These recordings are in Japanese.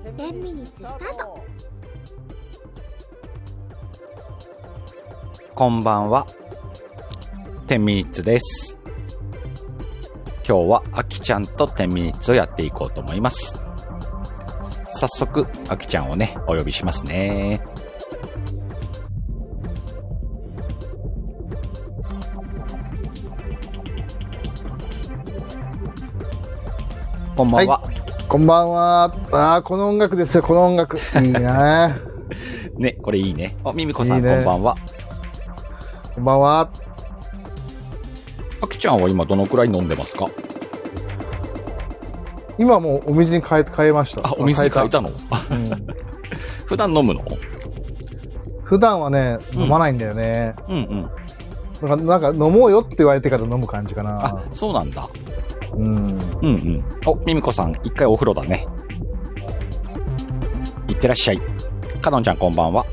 10ミニッツスタートこんばんは。10ミニッツです。今日はあきちゃんと10ミニッツをやっていこうと思います。早速、あきちゃんをね、お呼びしますね。こんばんは。こんばんは。ああ、この音楽ですよ、この音楽。いいね。ね、これいいね。あ、みみこさんいいねこんばんは。こんばんは。あきちゃんは今どのくらい飲んでますか？今もうお水に変え、変えました。あ、お水に変えたの？うん 普段飲むの？普段はね、うん飲まないんだよね。うんうん。なんか、なんか飲もうよって言われてから飲む感じかあな。、そうなんだ。うん。うんうん。お、ミミコさん、一回お風呂だね。いってらっしゃい。かのんちゃんこんばんは。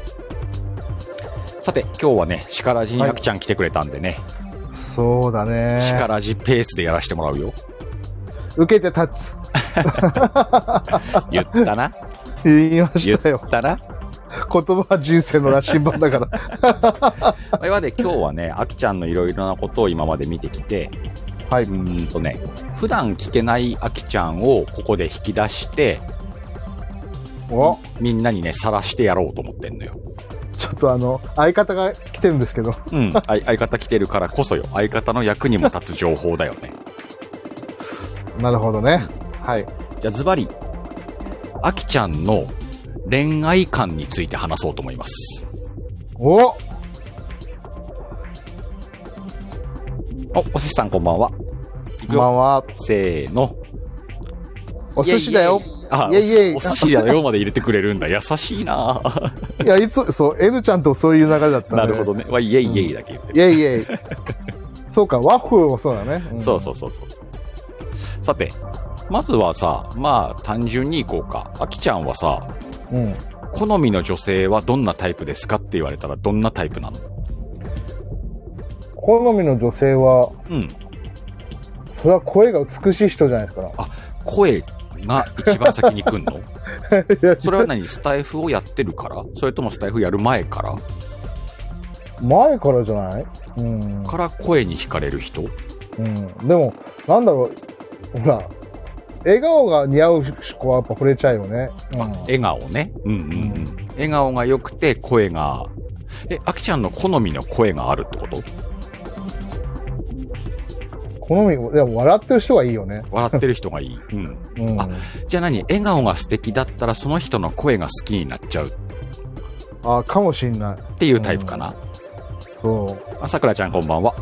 さて、今日はね、シカラジにはいあきちゃん来てくれたんでね、そうだね。シカラジペースでやらせてもらうよ。受けて立つ。言ったな言いま言したよっ。たな言葉は人生の羅針盤だから。わいはで今日はね、あきちゃんのいろいろなことを今まで見てきて、はい。うーんとね、普段聞けないあきちゃんをここで引き出して、おみんなにね、晒してやろうと思ってんのよ。ちょっとあの、相方が来てるんですけど。うん、相相方来てるからこそよ。相方の役にも立つ情報だよね。なるほどね。はい。じゃあズバリ、あきちゃんの恋愛観について話そうと思います。おお、お寿司さんこんばんは。いこ。んばんは。せーの。お寿司だよ。あ、イェイイェイおお寿司だよまで入れてくれるんだ。優しいないや、いつ、そう、N ちゃんとそういう流れだった。なるほどね。わ、イェイイェイだけ言ってイェイイェイ。そうか、ワッフルもそうだね。んそうそうそうそうそう。さて、まずはさ、まあ単純にいこうか。あきちゃんはさ、うん。好みの女性はどんなタイプですかって言われたらどんなタイプなの？好みの女性は、うん。それは声が美しい人じゃないですか。声が一番先に来んの？それは何？スタイフをやってるから？それともスタイフやる前から？前からじゃない？うん。から声に惹かれる人？うん。でも、なんだろう、ほら、笑顔が似合う子はやっぱ惚れちゃうよね。うん笑顔ね。うんうんうん。笑顔が良くて声が、え、あきちゃんの好みの声があるってこと？好み、でも笑ってる人がいいよね。笑ってる人がいい。うん。うん。あじゃあ何？笑顔が素敵だったらその人の声が好きになっちゃうっあ、かもしんない。ていうタイプかな。そあ、さくらちゃんこんばんは。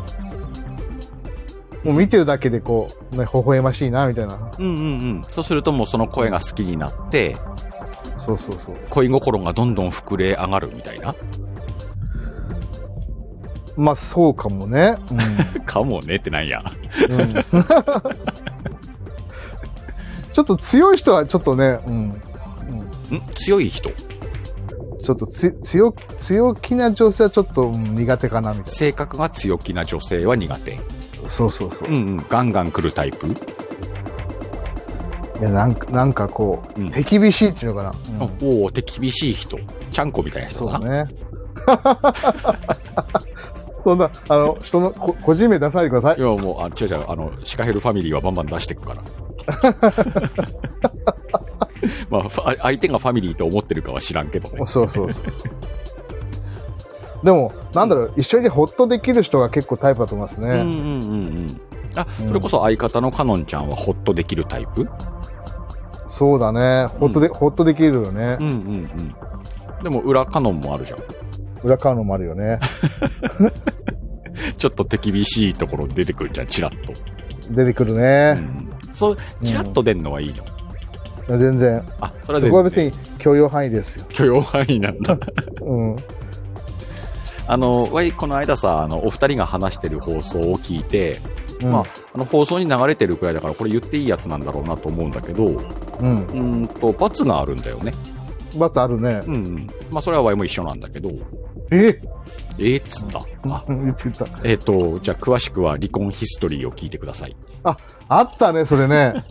う。もう見てるだけでこう、ね、微笑ましいな、みたいな。うんうんうん。そうするともうその声が好きになって、そうそうそう。恋心がどんどん膨れ上がるみたいな。まあ、そうかもね。かもねってなんや。うん。うん、ちょっと強い人はちょっとね、うん。うんん？強い人？ちょっとつ強強気な女性はちょっと、うん苦手かなみたい性格が強気な女性は苦手。な。そうそうそう。うんうん。ガンガン来るタイプ？いやなんかなんかこう、うん手厳しいっていうのかな。うんおお、手厳しい人。ちゃんこみたいな人だな。そうね。そんな、あの、人のこ個人名出さないでくださいい。や、もう、あ、違う違う、あの、シカヘルファミリーはバンバン出してくから。まあ、相手がファミリーと思ってるかは知らんけどね。そうそうそう。でも、なんだろう、一緒にホッとできる人が結構タイプだと思いますね。うんうんうんうん。あ、うんそれこそ相方のカノンちゃんはホッとできるタイプ？そうだね。ホッとで、ホッとできるよねうん。うんうん。でも裏カノンもあるじゃん。裏側のもあるよね。ちょっと手厳しいところ出てくるじゃん、チラッと。出てくるうね。ん。そう、チラッと出んのはいいの？全然。あ、それはそこは全然別に許容範囲ですよ。許容範囲なんだ。うん。あの、わい、この間さ、あの、お二人が話してる放送を聞いて、うん。まあ、あの、放送に流れてるくらいだから、これ言っていいやつなんだろうなと思うんだけど、ううん。ーんと、罰があるんだよね。罰あるね。うんうん。まあ、それはわいも一緒なんだけど、ええー、っつった。あ、うん言ってた。えっ、と、じゃあ詳しくは離婚ヒストリーを聞いてください。あったね、それね。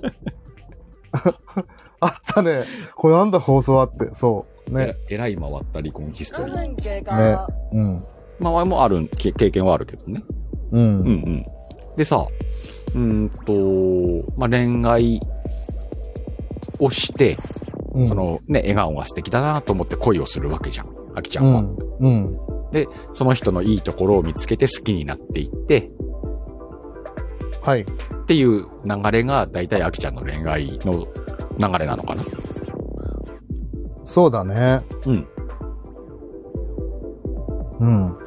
あったね。これなんだ放送あって。そう。ね。ええらい回った離婚ヒストリー。ね。うん。まあ、もある、け経験はあるけどね。う。うんんうん。でさ、うーんと、まあ、恋愛をして、うん。そ、のね、笑顔が素敵だなと思って恋をするわけじゃん。あきちゃは。うんん。うん。で、その人のいいところを見つけて好きになっていって、はい。っていう流れが大体あきちゃんの恋愛の流れなのかな。そうだね。うん。うん。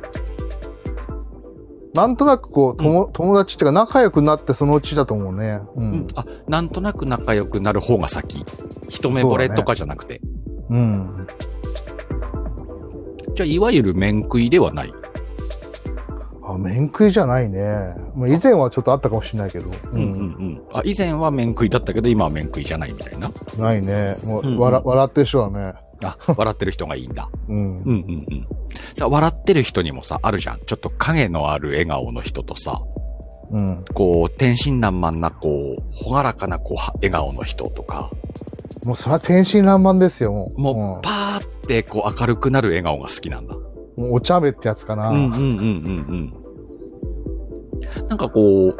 なんとなくこう、とも友達っていうか仲良くなってそのうちだと思うね。ううんん。。あ、なんとなく仲良くなる方が先。一目惚れとかじゃなくて。うん。じゃあ、いわゆる面食いではない。あ、面食いじゃないね。まあ以前はちょっとあったかもしれないけど。ううんうんうん。あ、以前は面食いだったけど、今は面食いじゃないみたいな。ないね。もう、うんうん笑、笑ってる人はね。あ、笑ってる人がいいんだ。うんう。んうんうん。さ、笑ってる人にもさ、あるじゃん。ちょっと影のある笑顔の人とさ、うん。こう、天真爛漫な、こう、ほがらかな、こうは、笑顔の人とか、もうそれは天真爛漫ですよ、もう。もう、パーって、こう、明るくなる笑顔が好きなんだ。うん、もうお茶目ってやつかな。うんうんうんうんうん。なんかこう、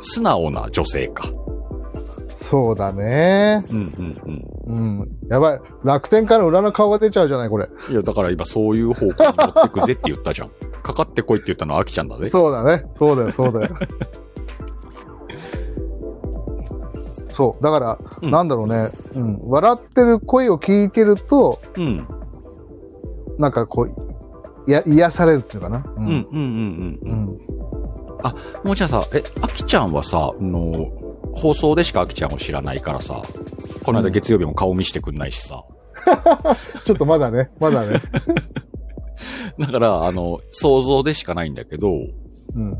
素直な女性か。そうだね。うんうんうん。うん。やばい。楽天から裏の顔が出ちゃうじゃない、これ。いや、だから今そういう方向に持ってくぜって言ったじゃん。かかってこいって言ったのはアキちゃんだぜ。そうだね。そうだよ、そうだよ。そう。だから、うんなんだろうね。うん。笑ってる声を聞いてると、うん。なんかこう、いや、癒されるっていうかな。ううんうんうんうんううん。ん。もうじゃあさ、え、アキちゃんはさ、あの、放送でしかアキちゃんを知らないからさ、この間月曜日も顔見してくんないしさ。ちょっとまだね、まだね。だから、あの、想像でしかないんだけど、うん。う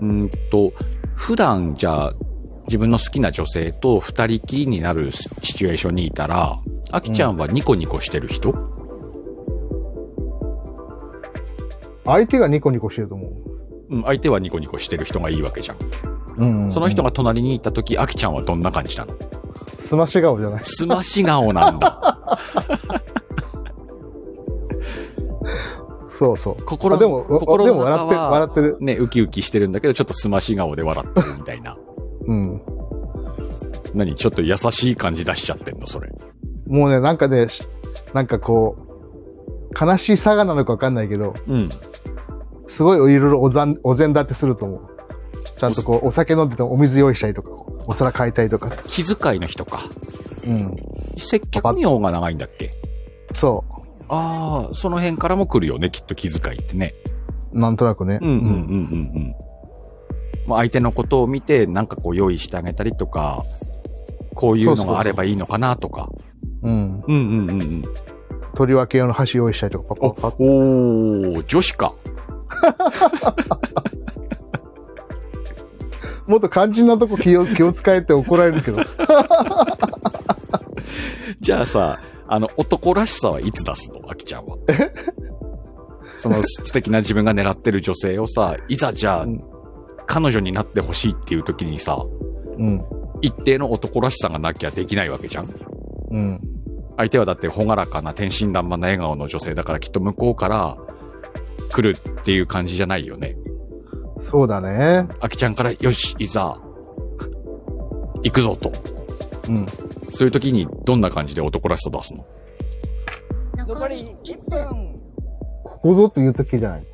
ーんと、普段じゃあ、自分の好きな女性と二人きりになるシチュエーションにいたら、アキちゃんはニコニコしてる人、相手がニコニコしてると思う。うん、相手はニコニコしてる人がいいわけじゃん。うん、その人が隣にいた時、アキちゃんはどんな感じなの？すまし顔じゃない。すまし顔なんだ。そうそう。心あでも、心のでも笑って笑ってる。ね、ウキウキしてるんだけど、ちょっとすまし顔で笑ってるみたいな。うん。何ちょっと優しい感じ出しちゃってんのそれ。もうね、なんかね、しなんかこう、悲しいさがなのかわかんないけど、うん。すごいいろいろおざんお膳立てすると思う。ちゃんとこう、お酒飲んでてもお水用意したりとか、お皿変えたりとか。気遣いの人か。うん。接客業が長いんだっけ？そああ、その辺からも来るよね、きっと気遣いってね。う。なんとなくね。うんうんうんうんうん。まあ、相手のことを見て、なんかこう用意してあげたりとか、こういうのがあればいいのかなとか。うん。うん。うんうんうんうん。取り分け用の箸用意したりとか、パおパパッ。おー、女子か。もっと肝心なとこ気を、気を使えて怒られるけど。じゃあさ、あの、男らしさはいつ出すの？アキちゃんは。その素敵な自分が狙ってる女性をさ、いざじゃあ、うん彼女になってほしいっていう時にさ、うん。一定の男らしさがなきゃできないわけじゃんうん。相手はだって朗らかな天真爛漫な笑顔の女性だからきっと向こうから来るっていう感じじゃないよね。そうだね。アキちゃんから、よし、いざ、行くぞと。うん。そういう時にどんな感じで男らしさ出すの？残り1分。ここぞという時じゃない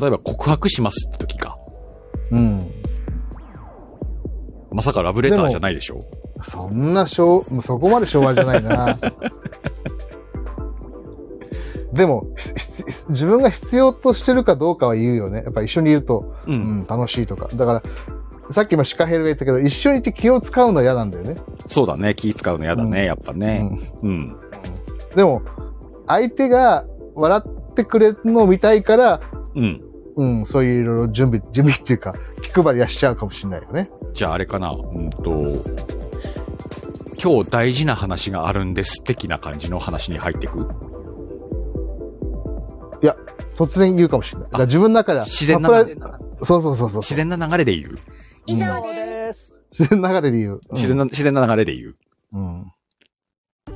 例えば告白しますって時か。うん。まさかラブレターじゃないでしょ？そんな昭、もうそこまで昭和じゃないな。でも、自分が必要としてるかどうかは言うよね。やっぱ一緒にいると、う。うんん、楽しいとか。だから、さっきもシカヘルが言ったけど、一緒にいて気を使うのは嫌なんだよね。そうだね。気使うの嫌だね、うんやっぱうね。ん。うん。でも、相手が笑ってくれるのを見たいから、うん。うん、そういういろいろ準備、準備っていうか、気配りはしちゃうかもしれないよね。じゃああれかな。うんと、今日大事な話があるんです的な感じの話に入ってく？いや、突然言うかもしれない。だ自分の中では、自然な流れ、そうそうそうそう。自然な流れで言う？以上うんです。自然な流れで言う。自然な、自然な流れで言う。うん。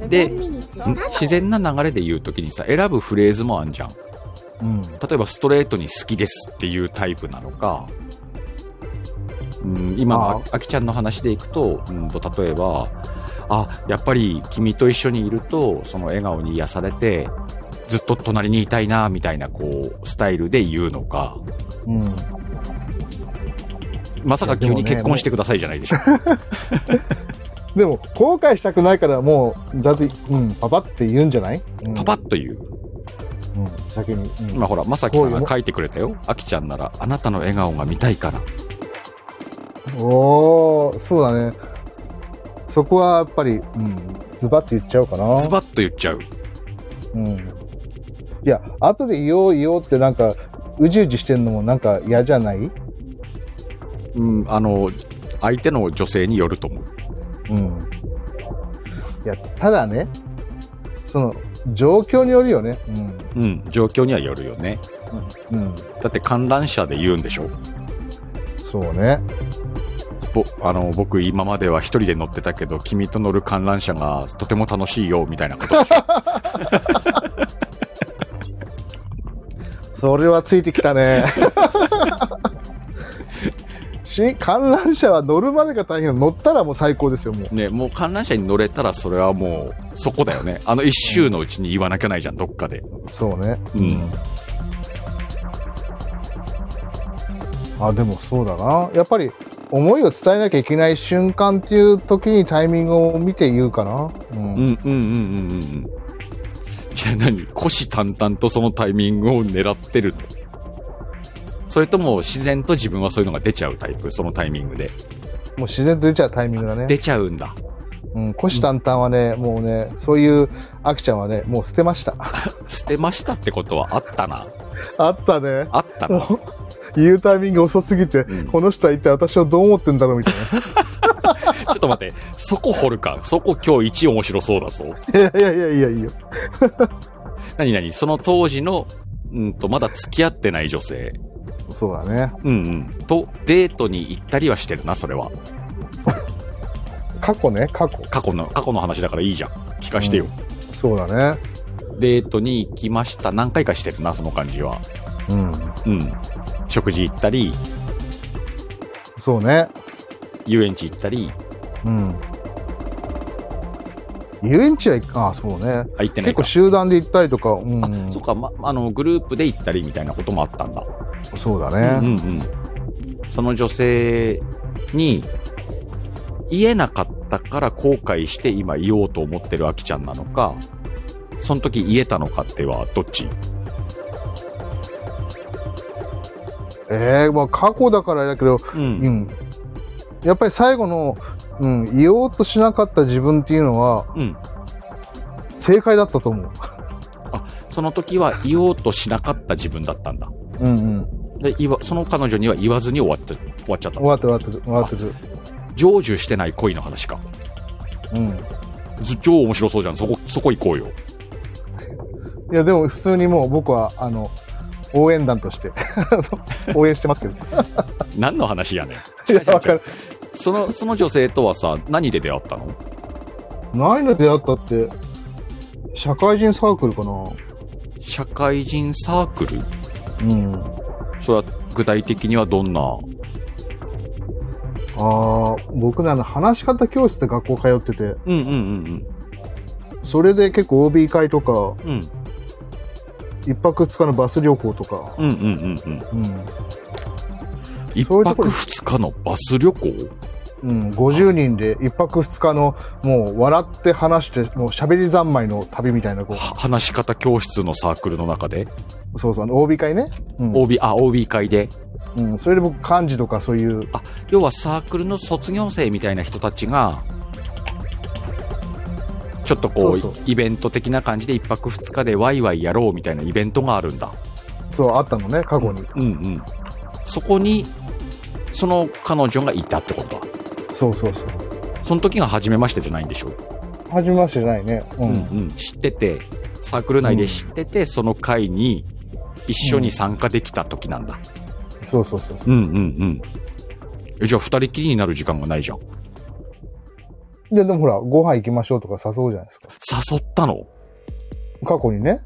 で、ん自然な流れで言うときにさ、選ぶフレーズもあんじゃん。うん。例えばストレートに好きですっていうタイプなのか、うん、今のあきちゃんの話でいくと、うんと、例えば、あ、やっぱり君と一緒にいると、その笑顔に癒されて、ずっと隣にいたいな、みたいな、こう、スタイルで言うのか、うん。まさか急に結婚してくださいじゃないでしょ。でも、後悔したくないから、もう、だって、うん、パパって言うんじゃない、うん、パパッと言う。うん、先に。うんまあほら、まさきさんが書いてくれたよ。あきちゃんなら、あなたの笑顔が見たいから。おー、そうだね。そこはやっぱり、うん、ズバッと言っちゃおうかな。ズバッと言っちゃう。うん。いや、後で言おう言おうってなんか、うじうじしてんのもなんか嫌じゃない？うん、あの、相手の女性によると思う。うん。いや、ただね、その、状況によるよね。うん、状況にはよるよね。うん。うん。だって観覧車で言うんでしょそうね。ぼあの僕今までは一人で乗ってたけど君と乗る観覧車がとても楽しいよみたいなことでしょそれはついてきたね。し観覧車は乗るまでが大変乗ったらもう最高ですよ、もう。ねもう観覧車に乗れたらそれはもうそこだよねあの一周のうちに言わなきゃないじゃんどっかでそうね。うんあ、でもそうだな。やっぱり、思いを伝えなきゃいけない瞬間っていう時にタイミングを見て言うかな。うん。うんうんうんうんうんうんじゃあ何？虎視眈々とそのタイミングを狙ってるのそれとも自然と自分はそういうのが出ちゃうタイプ？そのタイミングでもう自然と出ちゃうタイミングだね。出ちゃうんだうん。虎視眈々はね、もうね、そういう、アキちゃんはね、もう捨てました。捨てましたってことはあったな あったね。あったな 言うタイミング遅すぎて、うんこの人は一体私をどう思ってんだろうみたいちょっと待ってそこ掘るかそこ今日一面白そうだぞな。いやいやいやいやいや。何々その当時の、うんと、まだ付き合ってない女性、そうだね。うんうん、とデートに行ったりはしてるな、それは。過去ね、過去。過去の、過去の話だからいいじゃん。聞かしてよ。そうだね。デートに行きました。何回かしてるな、その感じは。うん。うん。食事行ったり、そうね。遊園地行ったり、うん。遊園地は行く、あそうね。あ、行ってないか結構。集団で行ったりとか、うん。あ、そっか、ま、あの、グループで行ったりみたいなこともあったんだ。そうだうんうね。んうん。その女性に、言えなかったから後悔して今言おうと思ってるあきちゃんなのか、その時言えたのかってはどっち？ええまあ過去だからだけど、う。うんん。やっぱり最後の、うん、言おうとしなかった自分っていうのは、うん。正解だったと思う。その時は言おうとしなかった自分だったんだ。うんうん。で、言わ、その彼女には言わずに終わって、終わっちゃった終。わってる終わってる終わってる。成就してない恋の話か。うん。ず超面白そうじゃん。そこ、そこ行こうよ。いや、でも普通にもう僕は、あの、応援団として、応援してますけど。何の話やねん。いや、わかる。その、その女性とはさ、何で出会ったの？何で出会ったって、社会人サークルかな社会人サークル？うん。それは具体的にはどんな？ああ、僕ね、あの、話し方教室で学校通ってて、うんうんうんそれで結構 OB 会とか、うん。うん。一泊二日のバス旅行とか、うんうんうんうん。うん。一そういうところ泊二日のバス旅行？うん、50人で一泊二日の、もう笑って話して、もう喋り三昧の旅みたいな、こは話し方教室のサークルの中で、う、そうそう、あの、OB 会ね。うん。OB、あ、OB 会で。うん、それで僕、漢字とかそういう、あ、要はサークルの卒業生みたいな人たちが、ちょっとこうイベント的な感じで一泊二日でワイワイやろうみたいなイベントがあるんだ。そう、あったのね、過去に。うんうん。そこに、その彼女がいたってこと？だ。そうそうそう。その時が初めましてじゃないんでしょはじめましてじゃないね。う。うんん。知ってて、サークル内で知ってて、その会に一緒に参加できた時なんだ。そうそうそう。うんうんうん。え、じゃあ二人きりになる時間がないじゃん。で、でもほら、ご飯行きましょうとか誘うじゃないですか。誘ったの？過去にね。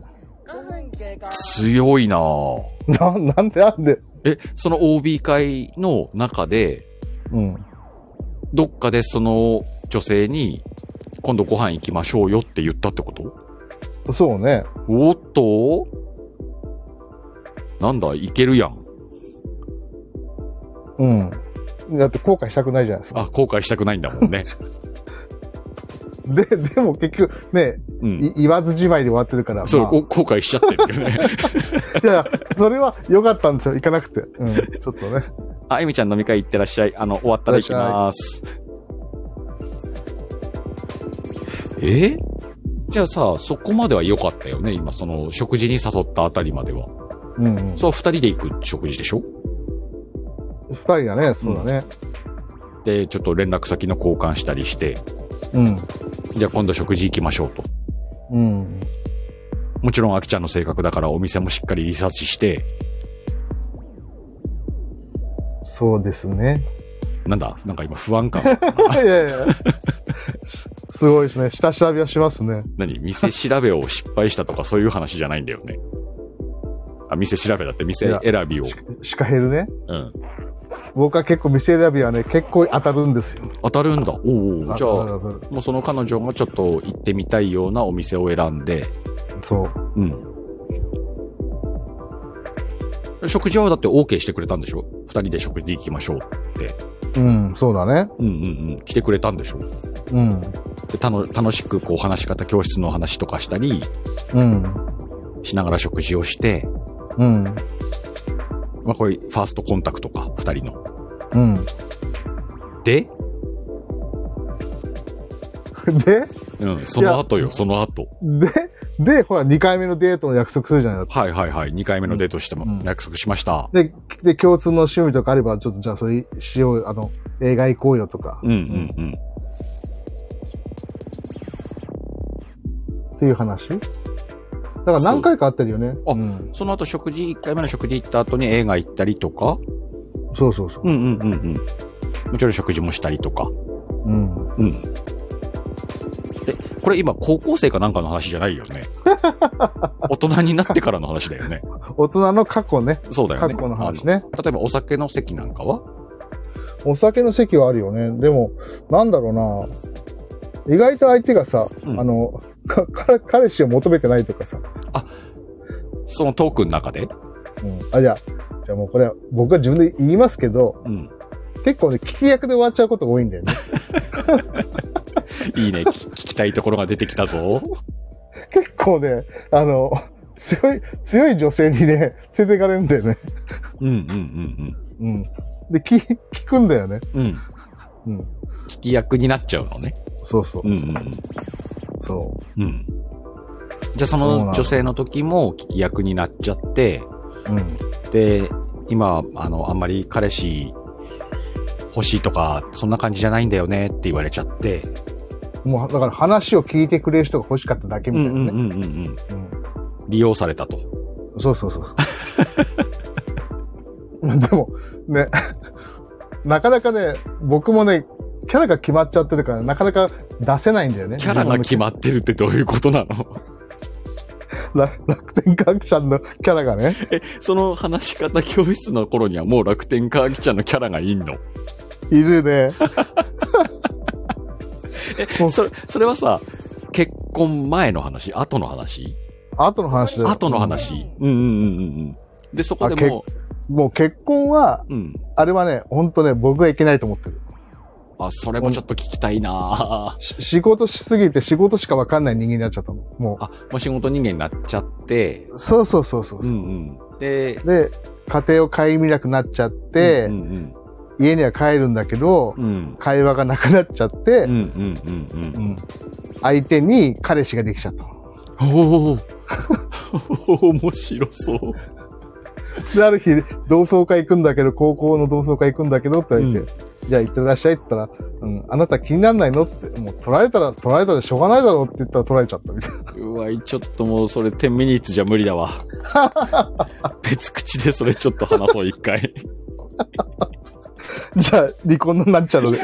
5分経過。強いなぁ。な、なんでなんで？え、その OB 会の中で、うん。どっかでその女性に、今度ご飯行きましょうよって言ったってこと？そうね。おっと？なんだ、いけるやん。うん。だって後悔したくないじゃないですか。あ、後悔したくないんだもんね。で、でも結局、ね、うん。い言わずじまいで終わってるから。そう、まあこ後悔しちゃってるよね。いや、それは良かったんですよ。行かなくて。うん。ちょっとね。あ、エミちゃん飲み会行ってらっしゃい。あの、終わったら行きます。え？じゃあさ、そこまでは良かったよね。今、その、食事に誘ったあたりまでは。うん、うん。そう、二人で行く食事でしょ？二人だね、そうだね。で、ちょっと連絡先の交換したりして、うん。じゃあ今度食事行きましょうと。うん。もちろん、あきちゃんの性格だからお店もしっかりリサーチして、そうですね。なんだ？なんか今不安感。いやいや。すごいですね。下調べはしますね。何？店調べを失敗したとかそういう話じゃないんだよね。あ、店調べだって店選びを。シカヘルね。うん。僕は結構店選びはね、結構当たるんですよ。当たるんだ。おうおうじゃあ、もうその彼女がちょっと行ってみたいようなお店を選んで、そう。うん。食事はだって OK してくれたんでしょ？二人で食事行きましょうって。うん、そうだね。うんうんうん。来てくれたんでしょ？うん。でたの楽しくこう話し方教室の話とかしたりうん。しながら食事をして、うん。まあこれファーストコンタクトか、二人の。うん。で、で、うん、その後よ、その後。で、で、ほら、2回目のデートの約束するじゃないはいはいはい。二回目のデートしてもうん約束しました。で、で、共通の趣味とかあれば、ちょっとじゃあそれしようよ、あの、映画行こうよとか、うんうんうん。っていう話？だから何回かあってるよね。あうん。その後食事、一回目の食事行った後に映画行ったりとか、そうそうそう。うんうんうんうん。もちろん食事もしたりとか。うん。うん。で、これ今高校生かなんかの話じゃないよね？大人になってからの話だよね。大人の過去ね。そうだよね。過去の話ね。例えばお酒の席なんかは？お酒の席はあるよね。でも、なんだろうな。意外と相手がさ、うんあの、か、か彼氏を求めてないとかさ。そのトークの中で？うん。あ、じゃあ、じゃあもうこれは僕は自分で言いますけど、うん。結構ね、聞き役で終わっちゃうことが多いんだよね。いいね。聞聞きたいところが出てきたぞ。結構ね、あの、強い、強い女性にね、連れて行かれるんだよね。うんうんうんうん。で、聞、聞くんだよね。うん。うん。うん。聞き役になっちゃうのね。そうそうう。んうんそうん。うん。じゃあそのの女性の時も聞き役になっちゃって、う。うん。で、今、あの、あんまり彼氏欲しいとか、そんな感じじゃないんだよねって言われちゃって。もう、だから話を聞いてくれる人が欲しかっただけみたいなね。うんうんうんうんうん。うん利用されたと。そうそうそうそう。でも、ね、なかなかね、僕もね、キャラが決まっちゃってるから、なかなか出せないんだよね。キャラが決まってるってどういうことなの？ら楽天科学者のキャラがね。その話し方教室の頃にはもう楽天カーギちゃんのキャラがいんの？いるね。もうそれ、それはさ、結婚前の話？後の話？後の話だよ。後の話。うんうんうんうんうん。で、そこでももう結婚は、う、うん。あれはね、ほんとね、僕はいけないと思ってる。あ、それもちょっと聞きたいな仕事しすぎて仕事しかわかんない人間になっちゃったの。もあ、もう仕事人間になっちゃって、う。そうそうそうそう。うんうん。で、で、家庭を顧みなくなっちゃって、うんうん家には帰るんだけど、うん。うん。会話がなくなっちゃって、うんうんうんうん。うん相手に彼氏ができちゃったの。おお 面白そう。で、ある日、同窓会行くんだけど、高校の同窓会行くんだけどって言われて、じゃあ行ってらっしゃいって言ったら、うん、あなた気にならないのって、もう取られたら取られたでしょうがないだろうって言ったら取られちゃったみたいな。うわ、ちょっともうそれ10ミニッツじゃ無理だわ。別口でそれちょっと話そう、一回。じゃあ、離婚になっちゃうので。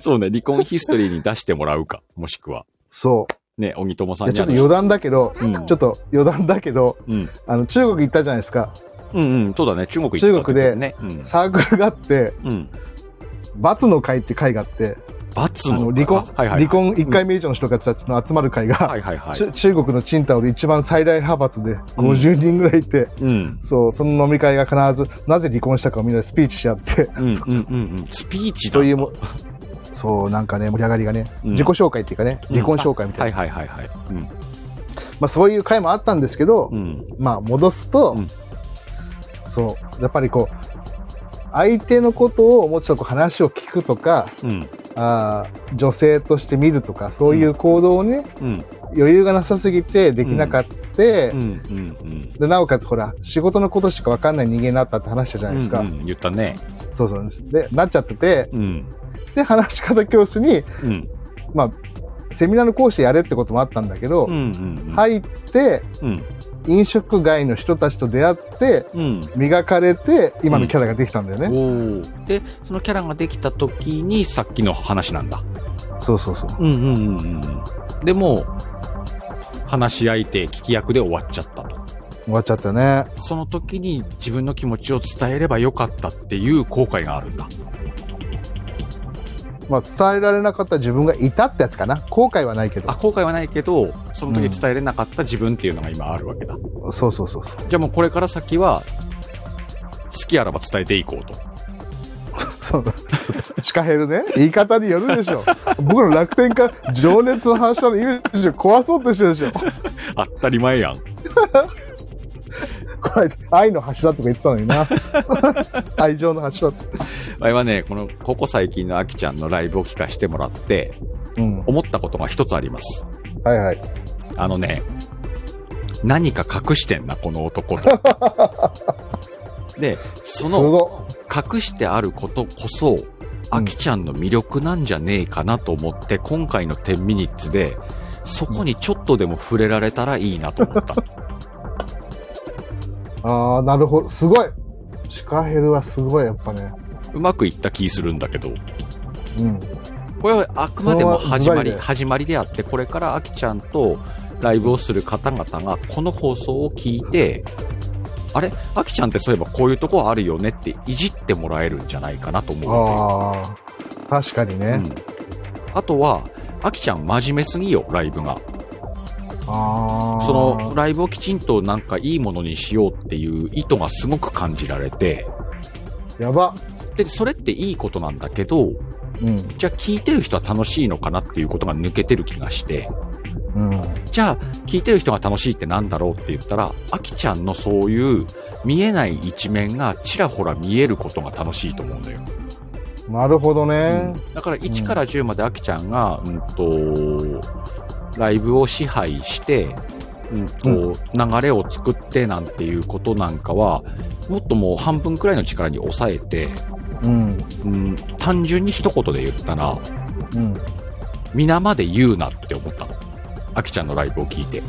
そうね、離婚ヒストリーに出してもらうか、もしくは。そう。ね、小木友さんちょっと余談だけど、うんちょっと余談だけど、うん。あの、中国行ったじゃないですか。うんうん、そうだね、中国行った中国でね。うん。サークルがあって、うん。罰の会って会があって、罰の？離婚、はいはいはい、離婚1回目以上の人たちの集まる会が、はいはいはい。ち中国のチンタオで一番最大派閥で50人ぐらいいて、うん。そう、その飲み会が必ず、なぜ離婚したかをみんなでスピーチし合って、うんうんうんうん。スピーチだ。そういうも、そう、なんかね、盛り上がりがね、うん自己紹介っていうかね、うん離婚紹介みたいな。はいはいはいはい。うん。まあそういう会もあったんですけど、うん。まあ戻すと、うんそう、やっぱりこう、相手のことをもうちょっとこう話を聞くとか、うん。あー女性として見るとか、そういう行動をね、うん。余裕がなさすぎてできなかった、うん。うん。で、なおかつほら、仕事のことしかわかんない人間になったって話したじゃないですか。うんうん言ったね。そうそう。で、なっちゃってて、うん。で、話し方教室に、うん。まあ、セミナーの講師やれってこともあったんだけど、うんうん。い。入って、うん。飲食街の人たちと出会って、うん。磨かれて、今のキャラができたんだよね。おーで、そのキャラができた時にさっきの話なんだ。そうそうそう。うんうんうんうん。でも、話し相手、聞き役で終わっちゃったと。終わっちゃったね。その時に自分の気持ちを伝えればよかったっていう後悔があるんだ。まあ、伝えられなかった自分がいたってやつかな。後悔はないけどあ、。後悔はないけど、その時伝えれなかった自分っていうのが今あるわけだ。そうそうそうそう。じゃあもうこれから先は、好きあらば伝えていこうと。そうだ。シカヘルね。言い方によるでしょ。僕の楽天家、情熱の反射のイメージを壊そうとしてるでしょ。当たり前やん。これ、愛の柱とか言ってたのにな。愛情の柱って。あれはね、この、ここ最近のあきちゃんのライブを聞かせてもらって、うん。思ったことが一つあります。はいはい。あのね、何か隠してんな、この男と。で、そのの、隠してあることこそ、あきちゃんの魅力なんじゃねえかなと思って、今回の10ミニッツで、そこにちょっとでも触れられたらいいなと思った。ああ、なるほど。すごい。シカヘルはすごい、やっぱね。うまくいった気するんだけど、うん。これはあくまでも始まり、始まりであって、これからあきちゃんとライブをする方々がこの放送を聞いて、あれ？あきちゃんってそういえばこういうとこあるよねっていじってもらえるんじゃないかなと思うわああ、確かにけ。ね。うん。あとは、あきちゃん真面目すぎよ、ライブが。そのライブをきちんとなんかいいものにしようっていう意図がすごく感じられて、やば。で、それっていいことなんだけど、うん。じゃあ聞いてる人は楽しいのかなっていうことが抜けてる気がして、うん。じゃあ聞いてる人が楽しいってなんだろうって言ったら、あきちゃんのそういう見えない一面がちらほら見えることが楽しいと思うのよ。なるほどね。だから1から10まであきちゃんが、うんと、ライブを支配して、うんと、流れを作ってなんていうことなんかは、もっともう半分くらいの力に抑えて、うん。うん、単純に一言で言ったら、うん。皆まで言うなって思ったの。あきちゃんのライブを聞いて。ん？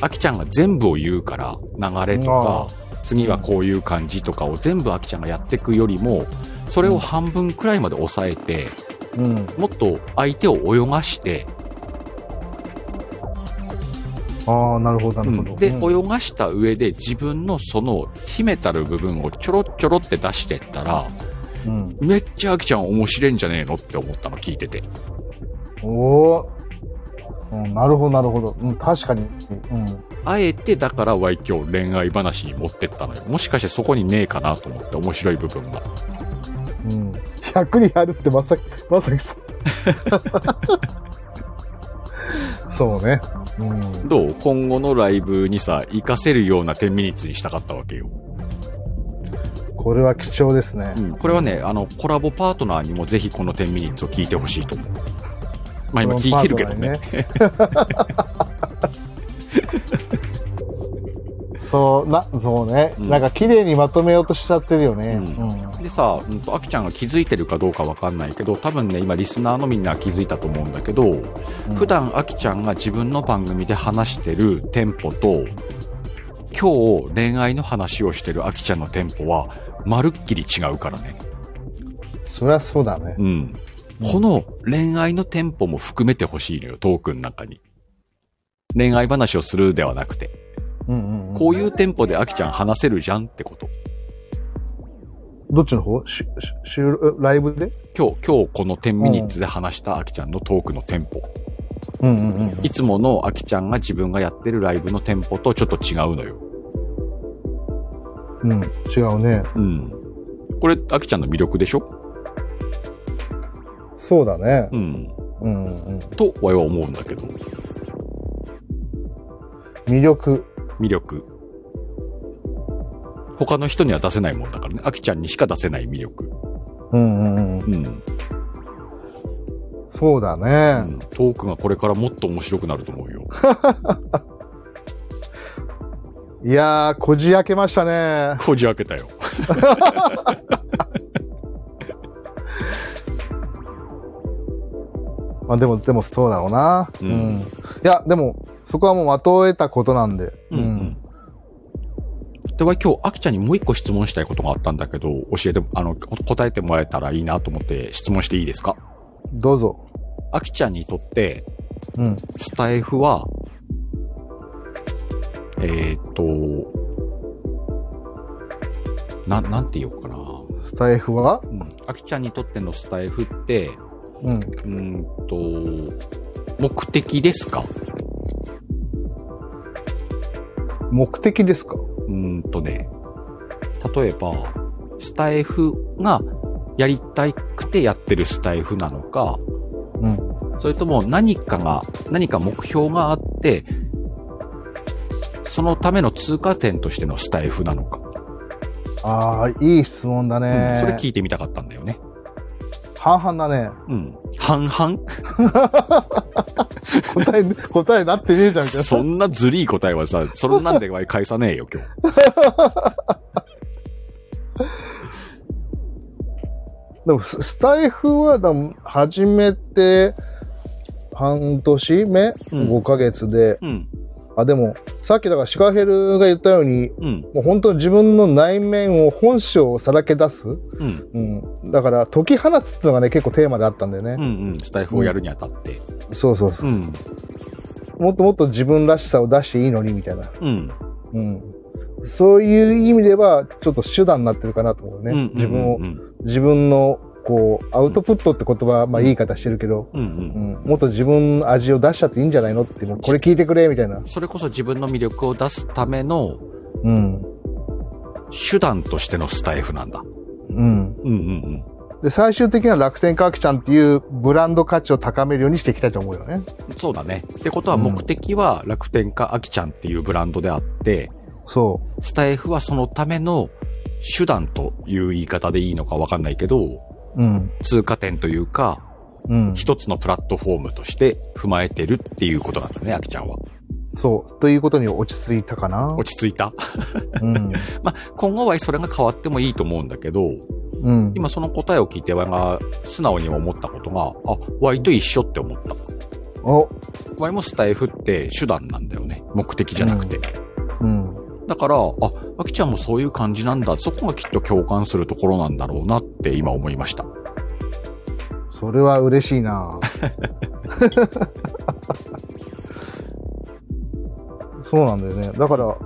あきちゃんが全部を言うから、流れとかあ、次はこういう感じとかを全部あきちゃんがやっていくよりも、それを半分くらいまで抑えて、うん。もっと相手を泳がして、ああ、なるほど、なるほど。で、うん泳がした上で自分のその秘めたる部分をちょろちょろって出してったら、うん。めっちゃあきちゃん面白いんじゃねえのって思ったの聞いてて。おお。うん、なるほど、なるほど。うん、確かに。うん。あえてだからは今日恋愛話に持ってったのよ。もしかしてそこにねえかなと思って面白い部分が。うん。100にやるってまさき、まさきさん。そうね。うん。どう今後のライブにさ、活かせるような10ミニッツにしたかったわけよ。これは貴重ですねう。ん。これはね、あの、コラボパートナーにもぜひこの10ミニッツを聞いてほしいと思う。まあ今聞いてるけどね。そう、な、そうね。うんなんか綺麗にまとめようとしちゃってるよね。ううん。でさ、うんと、あきちゃんが気づいてるかどうかわかんないけど、多分ね、今リスナーのみんなは気づいたと思うんだけど、普段あきちゃんが自分の番組で話してるテンポと、今日恋愛の話をしてるあきちゃんのテンポは、まるっきり違うからね。そりゃそうだね。うん。この恋愛のテンポも含めてほしいのよ、トークの中に。恋愛話をするではなくて、うんうん、うん。こういうテンポでアキちゃん話せるじゃんってこと。どっちの方？し、し、しライブで？今日、今日この10ミニッツで話したアキちゃんのトークのテンポ。うんうんうん。いつものアキちゃんが自分がやってるライブのテンポとちょっと違うのよ。うん、違うね。うん。これ、アキちゃんの魅力でしょ？そうだねう。ん。うんうん。と、我は思うんだけど。魅力。魅力。他の人には出せないもんだからね。アキちゃんにしか出せない魅力。うんうんうん。うん。そうだうね。んトークがこれからもっと面白くなると思うよ。いやー、こじ開けましたね。こじ開けたよ。まあでも、でもそうだろうな。ううんん。いや、でも、そこはもう的を得たことなんで。うんうん。では今日、アキちゃんにもう一個質問したいことがあったんだけど、教えて、あの、答えてもらえたらいいなと思って質問していいですか？どうぞ。アキちゃんにとって、うん。スタイフは、えーっと、な、なんて言おうかな。スタイフは？うん。アキちゃんにとってのスタイフって、うん。うーんと、目的ですか？目的ですか？うーんとね、例えば、スタイフがやりたくてやってるスタイフなのか、うん。それとも何かが、何か目標があって、そのための通過点としてのスタイフなのか。ああ、いい質問だうねん。それ聞いてみたかったんだよね。半々だね。うん。半々？答え、答えなってねえじゃんみたいな。そんなずりい答えはさ、そんなんで返さねえよ、今日。でもス、スタイフはだ、始めて、半年目、うん ?5 ヶ月で。うん。あ、でも、さっきだからシカヘルが言ったように、うん。もう本当に自分の内面を本性をさらけ出す。うん。うん。だから、解き放つっていうのがね、結構テーマであったんだよね。うん。うん。スタイフをやるにあたって。そうそうそうう。ん。もっともっと自分らしさを出していいのに、みたいな。うん。うん。そういう意味では、ちょっと手段になってるかなと思うね。うん。自分をう、ん。自分の、こう、アウトプットって言葉は、まあいい言い方してるけど、うん。う。うんん、もっと自分の味を出しちゃっていいんじゃないのって、もうこれ聞いてくれ、みたいな。それこそ自分の魅力を出すためのうん。手段としてのスタイフなんだ。うん。うんうんで、最終的には楽天カーキちゃんっていうブランド価値を高めるようにしていきたいと思うよね。うん。そうだね。ってことは目的は楽天家アキちゃんっていうブランドであって、そスタイフはそのための手段という言い方でいいのかわかんないけど、う。うん。通過点というか、うん。一つのプラットフォームとして踏まえてるっていうことなんだね、アキちゃんは。そう。ということに落ち着いたかな。落ち着いた？うん。まあ、今後はそれが変わってもいいと思うんだけど、うん。今その答えを聞いてわが素直に思ったことが、あ、ワイと一緒って思った。お、ワイもスタイフって手段なんだよね。目的じゃなくて。うん。だから、あ、アキちゃんもそういう感じなんだ。そこがきっと共感するところなんだろうなって今思いました。それは嬉しいな そうなんだよね。だから、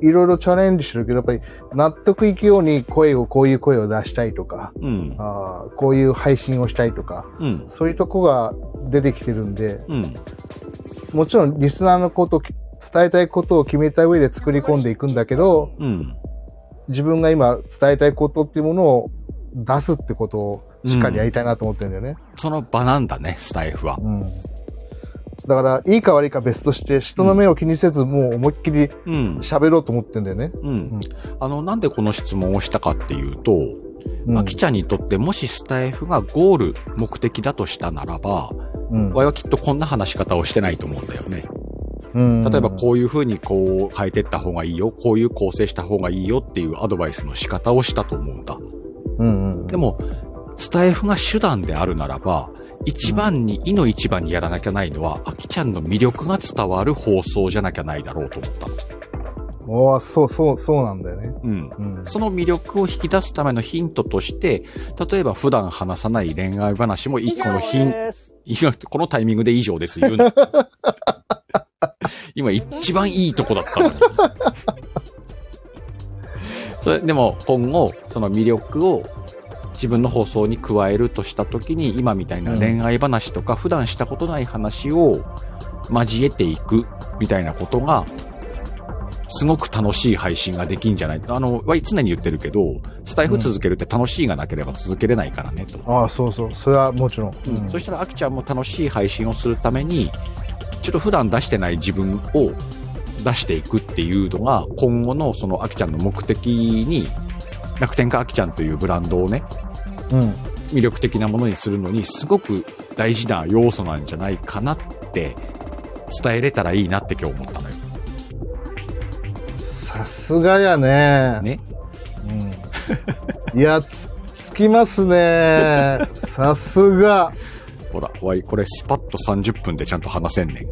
いろいろチャレンジしてるけど、やっぱり納得いくように声を、こういう声を出したいとか、うん。あーこういう配信をしたいとか、うん。そういうとこが出てきてるんで、うん。もちろんリスナーのこと伝えたいことを決めた上で作り込んでいくんだけど、うん。自分が今伝えたいことっていうものを出すってことをしっかりやりたいなと思ってるんだよね。その場なんだね、スタイフは。うん。だから、いいか悪いか別として、人の目を気にせず、もう思いっきりうん。喋ろうと思ってんだよね。うん。あの、なんでこの質問をしたかっていうと、うん。アキちゃんにとってもしスタイフがゴール、目的だとしたならば、うん我はきっとこんな話し方をしてないと思うんだよね。うん例えばこういう風にこう変えてった方がいいよ、こういう構成した方がいいよっていうアドバイスの仕方をしたと思うんだ。うんうん。でも、スタイフが手段であるならば、一番に、いの一番にやらなきゃないのは、アキちゃんの魅力が伝わる放送じゃなきゃないだろうと思ったの。おーそう、そう、そうなんだよね。うん。うん。その魅力を引き出すためのヒントとして、例えば普段話さない恋愛話も一個のヒント、このタイミングで以上です。言うな。今一番いいとこだったのに。それでも今後、その魅力を自分の放送に加えるとしたときに、今みたいな恋愛話とか、普段したことない話を交えていくみたいなことが、すごく楽しい配信ができんじゃないあの、は常に言ってるけど、スタイフ続けるって楽しいがなければ続けれないからね、と。ああ、そうそう。それはもちろん。うんそしたら、あきちゃんも楽しい配信をするために、ちょっと普段出してない自分を出していくっていうのが、今後のそのあきちゃんの目的に、楽天家あきちゃんというブランドをね、うん。魅力的なものにするのに、すごく大事な要素なんじゃないかなって、伝えれたらいいなって今日思ったのよ。さすがやね。ね。うん。いや、つ、つきますね。さすが。ほら、わい、これスパッと30分でちゃんと話せんね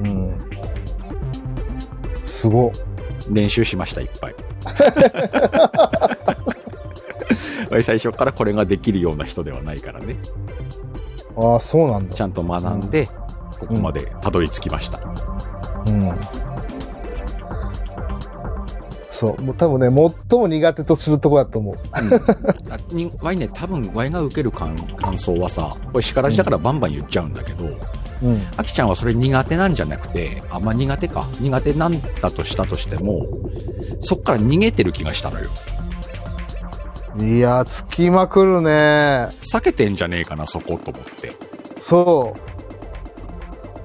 ん。うん。すご。練習しました、いっぱい。わい最初からこれができるような人ではないからね。ああ、そうなんだち。ゃんと学んで、ここまでたどり着きました。うん。そう。もう多分ね、最も苦手とするとこだと思う。あにワイね、多分ワイが受ける感感想はさ、これ叱らじだからバンバン言っちゃうんだけど、うん。アキちゃんはそれ苦手なんじゃなくて、あ、まあ、苦手か。苦手なんだとしたとしても、そっから逃げてる気がしたのよ。いや、つきまくるね。避けてんじゃねえかな、そこと思って。そ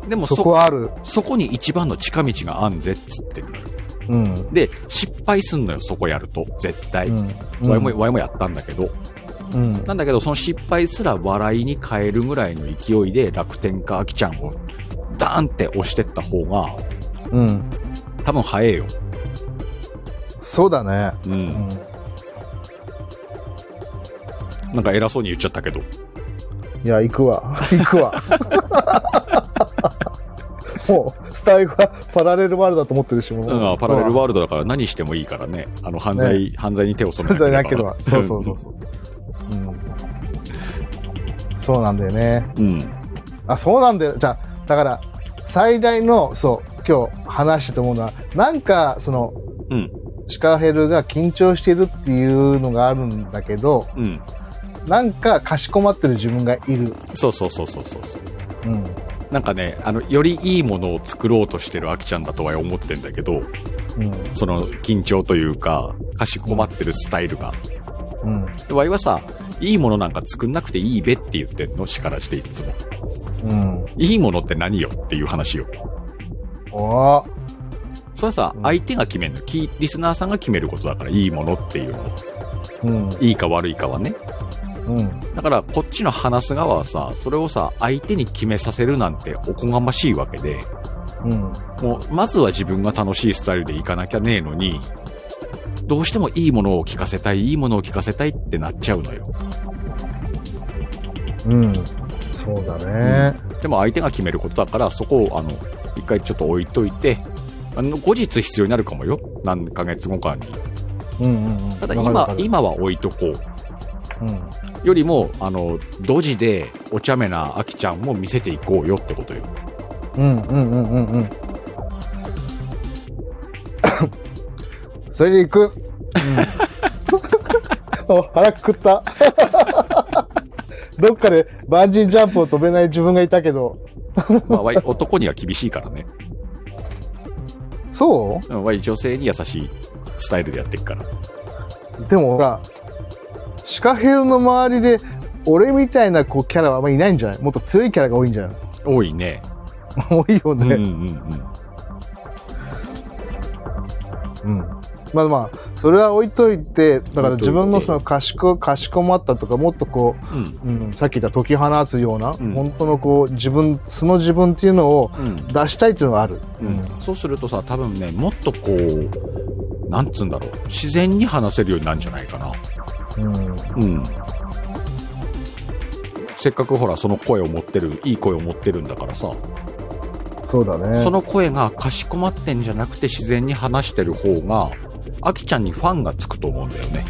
う。でもそ、そこある。そこに一番の近道があんぜっつってるのよ。うん。で、失敗すんのよ、そこやると。絶対。うん。ワイも、ワイもやったんだけど。うん。なんだけど、その失敗すら笑いに変えるぐらいの勢いで楽天家アキちゃんをダーンって押してった方が、うん。多分早えよ。そうだね。う。うんん。なんか偉そうに言っちゃったけど。いや、行くわ。行くわ。もう、スタイルはパラレルワールドだと思ってるし、もうん、パラレルワールドだから何してもいいからね。あの、犯罪、犯罪に手を染めじゃななければければ。そうそうそうそう。うん。そうなんだよね。うん。あ、そうなんだよ。じゃあ、だから、最大の、そう、今日話してて思うのは、なんか、その、うん。シカヘルが緊張してるっていうのがあるんだけど、うん。なんかかしこまってる自分がいる。そうそうそうそうそうそう。うん。なんかね、あの、よりいいものを作ろうとしてるアキちゃんだとは思ってんだけど、うん。その緊張というか、かしこまってるスタイルが。うん。でワイはさ、いいものなんか作んなくていいべって言ってんの？力していつも。うん。いいものって何よっていう話よ。おーそれはさ、うん相手が決めるの？キリスナーさんが決めることだから、いいものっていうの。うん。いいか悪いかはね。うん。だから、こっちの話す側はさ、それをさ、相手に決めさせるなんておこがましいわけで、うん。もう、まずは自分が楽しいスタイルでいかなきゃねえのに、どうしてもいいものを聞かせたい、いいものを聞かせたいってなっちゃうのよ。うん。そうだね。でも相手が決めることだから、そこを、あの、一回ちょっと置いといて、あの、後日必要になるかもよ。何ヶ月後かに。うんうんうん。ただ今今は置いとこう。うん。よりも、あの、ドジでお茶目なアキちゃんも見せていこうよってことよ。うんうんうんうんうん。それで行く。うん、お腹くくった。どっかでバンジージャンプを飛べない自分がいたけど。まあ、男には厳しいからね。そう？女性に優しいスタイルでやっていくから。でもほら、シカヘルの周りで、俺みたいなこうキャラはあんまいないんじゃない？もっと強いキャラが多いんじゃない？多いね。多いようんうんね。うん。うん。まあまあ、それは置いといて、だから自分のそのかしこ、かしこまったとか、もっとこうん。う、うん、さっき言った解き放つような、うん本当のこう、自分、素の自分っていうのをうん。出したいっていうのがある。うん、そうするとさ、多分ね、もっとこう、なんつうんだろう、自然に話せるようになるんじゃないかな。うん。うん。せっかくほら、その声を持ってる、いい声を持ってるんだからさ、そうだね。その声がかしこまってんじゃなくて自然に話してる方が、アキちゃんにファンがつくと思うんだよね。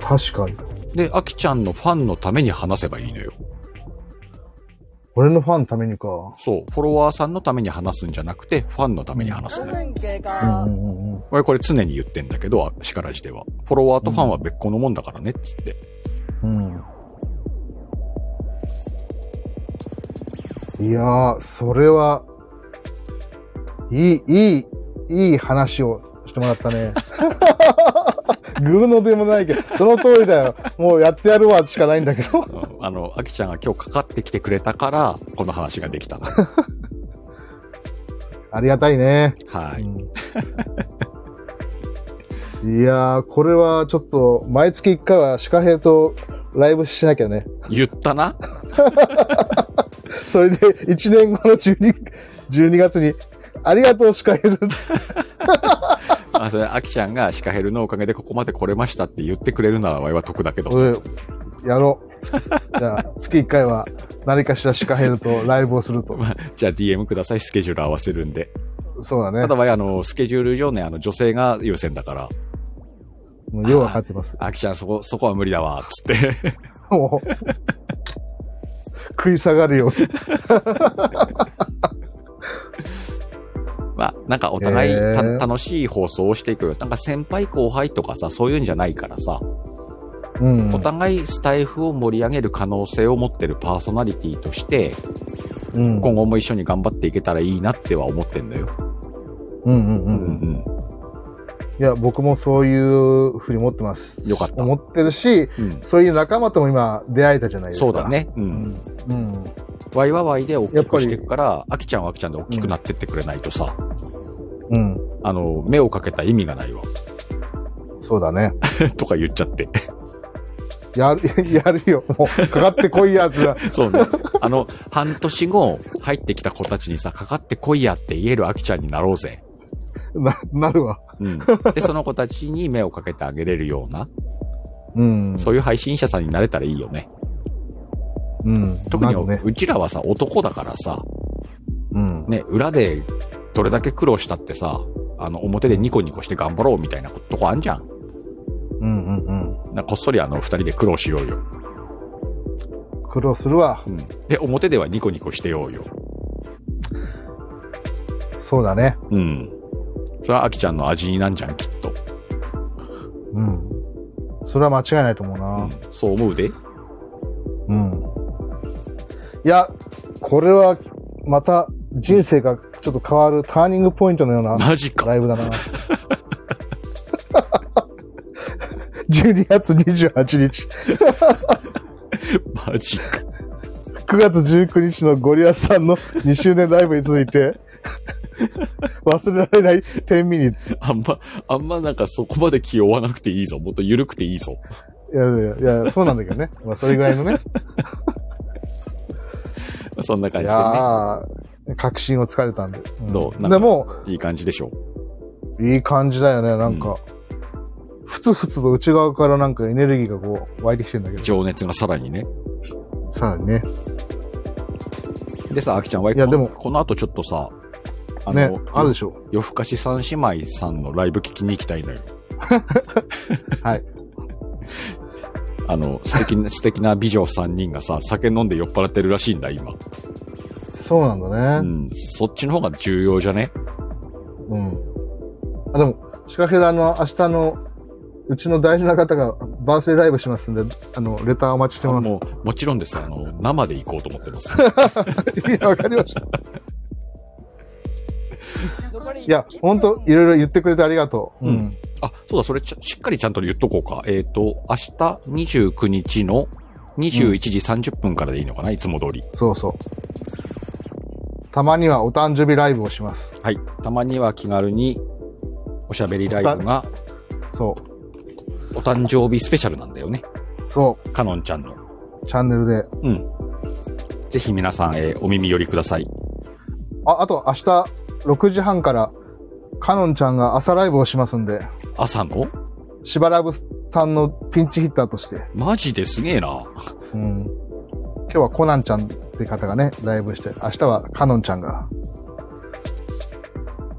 確かに。で、アキちゃんのファンのために話せばいいのよ。俺のファンのためにか。そう、フォロワーさんのために話すんじゃなくて、ファンのために話す5のよ。分経うん過う。んうんうん。俺これ常に言ってんだけど、しからじでは。フォロワーとファンは別個のもんだからね、っつって。うん。いやー、それは、いい、いい、いい話をしてもらったね。グーのでもないけど、その通りだよ。もうやってやるわしかないんだけど。うんあの、アキちゃんが今日かかってきてくれたから、この話ができたの。ありがたいね。はい。うんいやー、これはちょっと、毎月1回はシカヘイとライブしなきゃね。言ったな？それで、1年後の12、12月に、ありがとうシカヘル。あ、それ、アキちゃんがシカヘルのおかげでここまで来れましたって言ってくれるなら、わいは得だけど。うんやろう。じゃあ、月1回は何かしらシカヘルとライブをすると。まあ、じゃあ DM ください、スケジュール合わせるんで。そうだねただ。わい、あの、スケジュール上ね、あの、女性が優先だから、もうようわかってます。アキちゃんそこ、そこは無理だわ、つって。もう食い下がるよ。まあ、なんかお互い楽しい放送をしていくよ。なんか先輩後輩とかさ、そういうんじゃないからさ、うん。お互いスタイフを盛り上げる可能性を持ってるパーソナリティとして、うん。今後も一緒に頑張っていけたらいいなっては思ってんだよ。うんうんう。うんんいや、僕もそういうふうに思ってます。よかった思ってるし、うん。うん。そういう仲間とも今出会えたじゃないですか。そうだ。ね。う。うんん。うん。ワイはワイで大きくしていくから、アキちゃんはアキちゃんで大きくなってってくれないとさ、うん。あの、目をかけた意味がないわ。そうだね。とか言っちゃって。やる、やるよ。もう、かかってこいやつだ。そうね。あの、半年後、入ってきた子たちにさ、かかってこいやって言えるアキちゃんになろうぜ。な、なるわ。うん。で、その子たちに目をかけてあげれるような、うん。そういう配信者さんになれたらいいよね。うん。特に、ね。うちらはさ、男だからさ、うん。ね、裏でどれだけ苦労したってさ、あの、表でニコニコして頑張ろうみたいなとこあんじゃん。うんうんうん。なこっそりあの、二人で苦労しようよ。苦労するわ。うん。で、表ではニコニコしてようよ。そうだね。うん。それはアキちゃんの味になんじゃん、きっと。うん。それは間違いないと思ううな。ん。そう思うで。うん。いや、これは、また、人生がちょっと変わるターニングポイントのようなマジか。ライブだな。12月28日、マジか。9月19日のゴリアスさんの2周年ライブについて、忘れられない10ミニ。あんま、あんまなんかそこまで気負わなくていいぞ。もっと緩くていいぞ。いやいやいや、そうなんだけどね。まあ、それぐらいのね。そんな感いじでね。確信をつかれたんで。んどう？でも、いい感じでしょいい感じだよね、なんか。ふつふつと内側からなんかエネルギーがこう湧いてきてんだけど。情熱がさらにね。さらにね。でさ、アキちゃんはいやでもこの後ちょっとさ、あの、ね、あるでしょ。夜更かし三姉妹さんのライブ聞きに行きたいのよ。はい。あの、素敵な、素敵な美女3人がさ、酒飲んで酔っ払ってるらしいんだ、今。そうなんだね。うん。そっちの方が重要じゃね？うん。あ、でも、シカヘラの明日の、うちの大事な方がバースデーライブしますんで、あの、レターお待ちしてます。もう、もちろんです。あの、生で行こうと思ってます。いや、わかりました。いや、ほんと、いろいろ言ってくれてありがとう。うん。あ、そうだ、それちゃしっかりちゃんと言っとこうか。えっ、と、明日29日の21時30分からでいいのかな、いつも通り。そうそう。たまにはお誕生日ライブをします。はい。たまには気軽に、おしゃべりライブが、そお誕生日スペシャルなんだよね。う。そかのんちゃんの。う。チャンネルで。うん。ぜひ皆さん、えーお耳寄りください。あ、あと明日6時半から、かのんちゃんが朝ライブをしますんで、朝の？しばらぶさんのピンチヒッターとして、マジですげえな。うん。日はコナンちゃんって方がね、ライブして、明日はカノンちゃんが、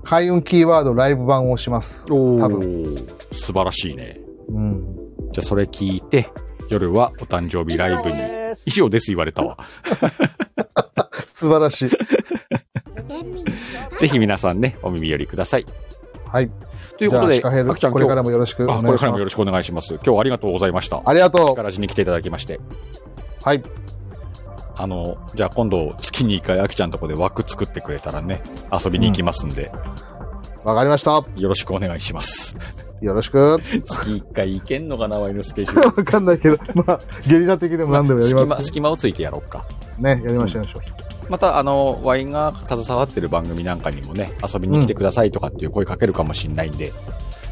開運キーワードライブ版をします。お多ー、素晴らしいね。うん。じゃあそれ聞いて、夜はお誕生日ライブに。以上です言われたわ。素晴らしい。ぜひ皆さんね、お耳寄りください。はい。ということで、あきちゃんこれからもよろしくお願いしあ、ます。これからもよろしくお願いします。今日はありがとうございました。ありがと力地に来ていただきまして。う。はい。あの、じゃあ今度月に一回あきちゃんとこで枠作ってくれたらね、遊びに行きますんで、わかりました。よろしくお願いします。よろしく。月一回行けんのかな、ワイのスケジュール。わかんないけど、まあ、ゲリラ的でも何でもやり隙間、ます、隙間をついてやろうか。ね。やりましょう、やりましょまた、あの、ワインが携わってる番組なんかにもね、遊びに来てくださいとかっていう声かけるかもしれないんで、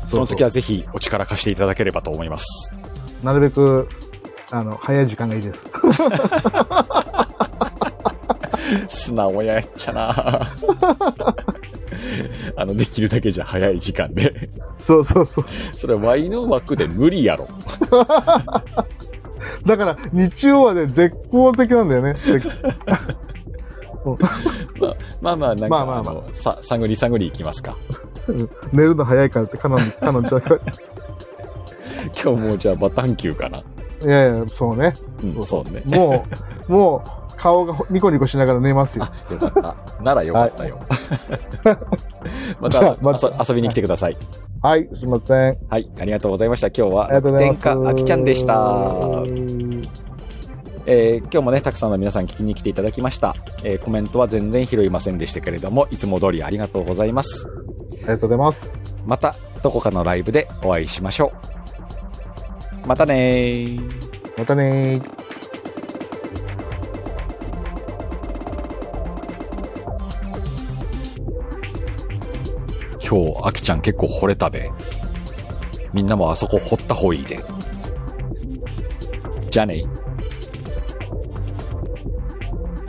その時はぜひお力貸していただければと思います。う。なるべく、あの、早い時間がいいです。素直やっちゃな あの、できるだけじゃ早い時間で。そうそうそう。それワイの枠で無理やろ。だから、日曜はね、絶好的なんだよね。絶まあまあ、なんか、まあまあまあのさ、探り探り行きますか。寝るの早いからって、カノン、カノンちゃ。今日もうじゃあバタン級かな。いやいや、そうね。うん、そうね。もう、もう、顔がニコニコしながら寝ますよ。あ、よかった。ならよかったよ。まじゃたあまた遊びに来てください。はい、すいません。はい、ありがとうございました。今日はありがとうございます。天下あきちゃんでした。えー今日もね、たくさんの皆さん聞きに来ていただきました。えーコメントは全然拾いませんでしたけれども、いつも通りありがとうございます。ありがとうございます。また、どこかのライブでお会いしましょう。またねー。またねー。今日、あきちゃん結構惚れたべ。みんなもあそこ掘った方がいいで。じゃあね